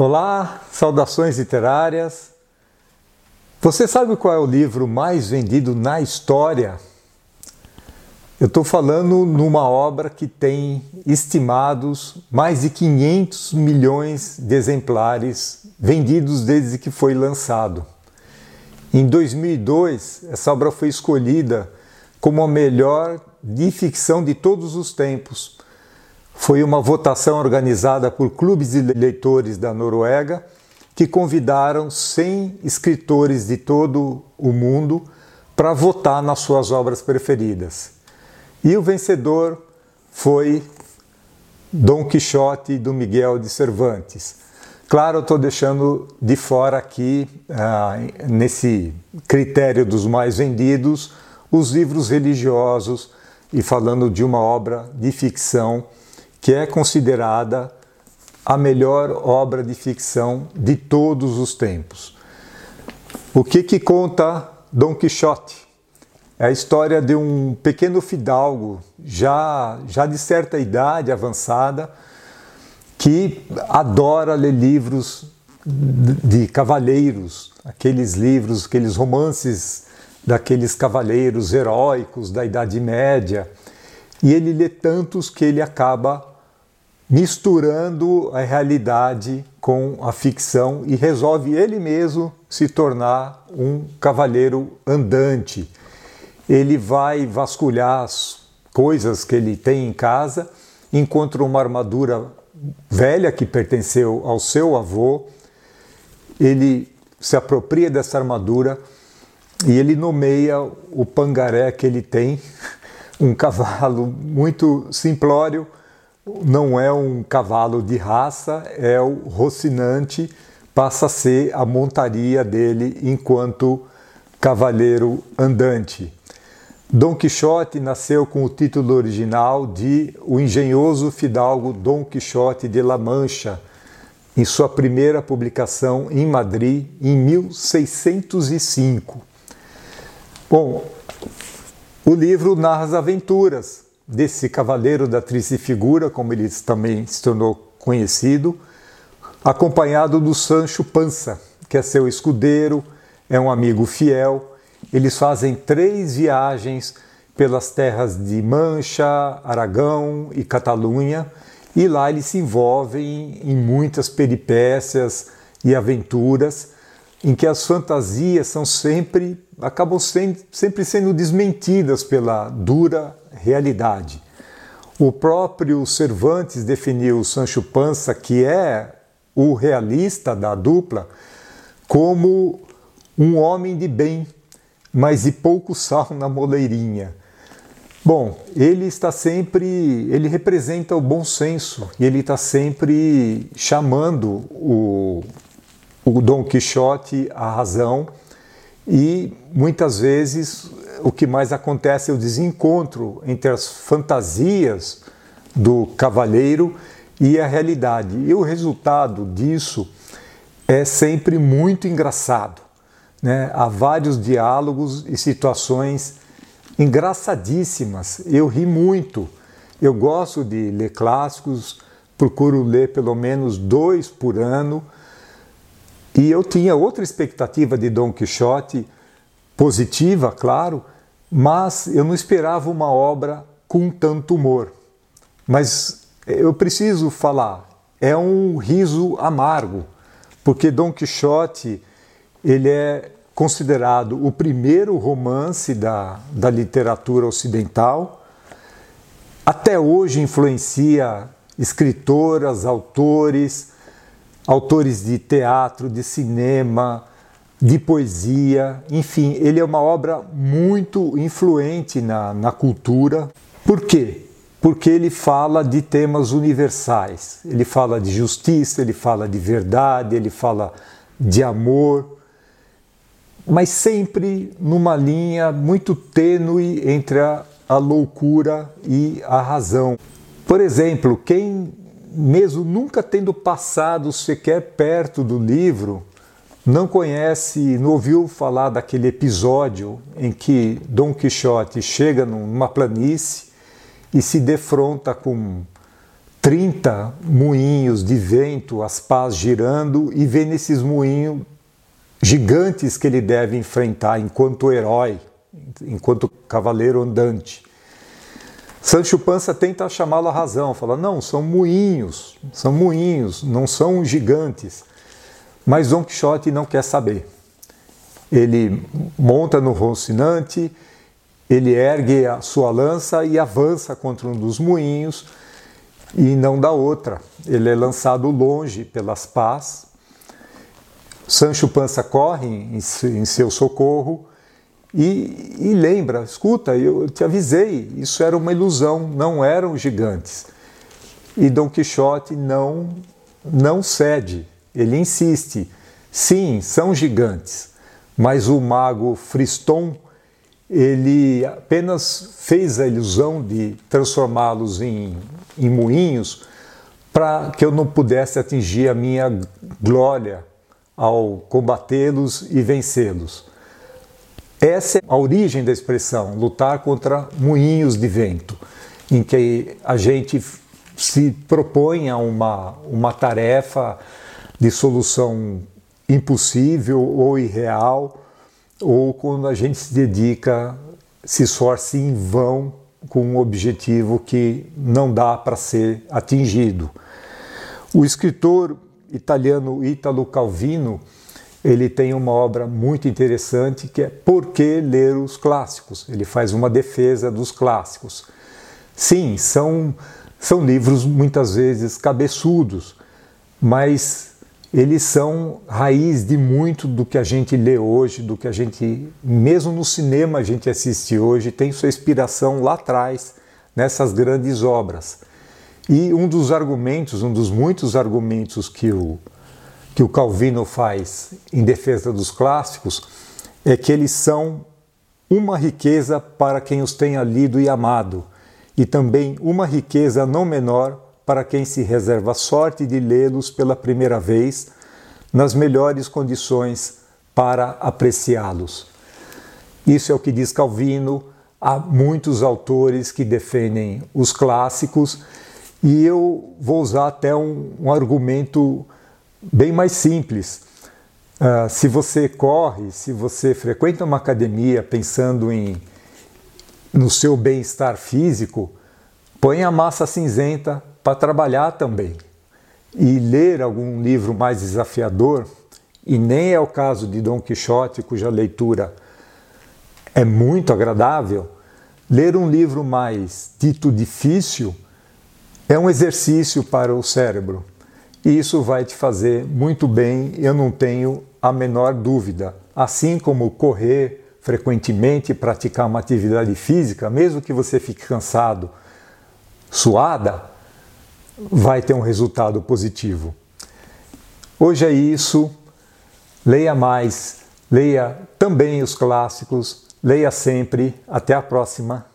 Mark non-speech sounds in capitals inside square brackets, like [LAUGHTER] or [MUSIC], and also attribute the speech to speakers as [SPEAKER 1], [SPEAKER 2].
[SPEAKER 1] Olá, saudações literárias. Você sabe qual é o livro mais vendido na história? Eu estou falando numa obra que tem estimados mais de 500 milhões de exemplares vendidos desde que foi lançado. Em 2002, essa obra foi escolhida como a melhor de ficção de todos os tempos foi uma votação organizada por clubes de leitores da Noruega que convidaram 100 escritores de todo o mundo para votar nas suas obras preferidas. E o vencedor foi Dom Quixote do Miguel de Cervantes. Claro, estou deixando de fora aqui, ah, nesse critério dos mais vendidos, os livros religiosos e falando de uma obra de ficção que é considerada a melhor obra de ficção de todos os tempos. O que, que conta Dom Quixote? É a história de um pequeno fidalgo, já, já de certa idade avançada, que adora ler livros de cavaleiros, aqueles livros, aqueles romances daqueles cavaleiros heróicos da Idade Média. E ele lê tantos que ele acaba misturando a realidade com a ficção e resolve ele mesmo se tornar um cavaleiro andante. Ele vai vasculhar as coisas que ele tem em casa, encontra uma armadura velha que pertenceu ao seu avô, ele se apropria dessa armadura e ele nomeia o pangaré que ele tem, [LAUGHS] um cavalo muito simplório, não é um cavalo de raça, é o Rocinante, passa a ser a montaria dele enquanto cavaleiro andante. Dom Quixote nasceu com o título original de O Engenhoso Fidalgo Dom Quixote de La Mancha, em sua primeira publicação em Madrid em 1605. Bom, o livro narra as aventuras desse cavaleiro da triste figura, como ele também se tornou conhecido, acompanhado do Sancho Panza, que é seu escudeiro, é um amigo fiel. Eles fazem três viagens pelas terras de Mancha, Aragão e Catalunha, e lá eles se envolvem em muitas peripécias e aventuras em que as fantasias são sempre acabam sempre sendo desmentidas pela dura realidade. O próprio Cervantes definiu Sancho Panza, que é o realista da dupla, como um homem de bem, mas de pouco sal na moleirinha. Bom, ele está sempre, ele representa o bom senso e ele está sempre chamando o, o Dom Quixote à razão e muitas vezes o que mais acontece é o desencontro entre as fantasias do cavalheiro e a realidade. E o resultado disso é sempre muito engraçado. Né? Há vários diálogos e situações engraçadíssimas. Eu ri muito. Eu gosto de ler clássicos, procuro ler pelo menos dois por ano. E eu tinha outra expectativa de Dom Quixote positiva, claro, mas eu não esperava uma obra com tanto humor. Mas eu preciso falar, é um riso amargo, porque Dom Quixote ele é considerado o primeiro romance da, da literatura ocidental. Até hoje influencia escritoras, autores, autores de teatro, de cinema, de poesia, enfim, ele é uma obra muito influente na, na cultura. Por quê? Porque ele fala de temas universais. Ele fala de justiça, ele fala de verdade, ele fala de amor, mas sempre numa linha muito tênue entre a, a loucura e a razão. Por exemplo, quem, mesmo nunca tendo passado sequer perto do livro, não conhece, não ouviu falar daquele episódio em que Dom Quixote chega numa planície e se defronta com 30 moinhos de vento, as pás girando, e vê nesses moinhos gigantes que ele deve enfrentar enquanto herói, enquanto cavaleiro andante. Sancho Panza tenta chamá-lo à razão, fala: não, são moinhos, são moinhos, não são gigantes. Mas Don Quixote não quer saber. Ele monta no Rocinante, ele ergue a sua lança e avança contra um dos moinhos e não dá outra. Ele é lançado longe pelas pás. Sancho Panza corre em seu socorro e, e, lembra: escuta, eu te avisei, isso era uma ilusão, não eram gigantes. E Dom Quixote não, não cede, ele insiste: sim, são gigantes, mas o mago Friston ele apenas fez a ilusão de transformá-los em, em moinhos para que eu não pudesse atingir a minha glória ao combatê-los e vencê-los. Essa é a origem da expressão, lutar contra moinhos de vento, em que a gente se propõe a uma, uma tarefa de solução impossível ou irreal, ou quando a gente se dedica, se esforça em vão com um objetivo que não dá para ser atingido. O escritor italiano Italo Calvino ele tem uma obra muito interessante que é Por que ler os clássicos? Ele faz uma defesa dos clássicos. Sim, são, são livros muitas vezes cabeçudos, mas eles são raiz de muito do que a gente lê hoje, do que a gente, mesmo no cinema, a gente assiste hoje, tem sua inspiração lá atrás, nessas grandes obras. E um dos argumentos, um dos muitos argumentos que o, que o Calvino faz em defesa dos clássicos é que eles são uma riqueza para quem os tenha lido e amado, e também uma riqueza não menor para quem se reserva a sorte de lê-los pela primeira vez nas melhores condições para apreciá-los. Isso é o que diz Calvino. Há muitos autores que defendem os clássicos e eu vou usar até um, um argumento bem mais simples. Uh, se você corre, se você frequenta uma academia pensando em no seu bem-estar físico, põe a massa cinzenta para trabalhar também. E ler algum livro mais desafiador, e nem é o caso de Dom Quixote, cuja leitura é muito agradável, ler um livro mais dito difícil é um exercício para o cérebro. E isso vai te fazer muito bem, eu não tenho a menor dúvida. Assim como correr frequentemente, praticar uma atividade física, mesmo que você fique cansado, suada, vai ter um resultado positivo. Hoje é isso. Leia mais, leia também os clássicos, leia sempre. Até a próxima.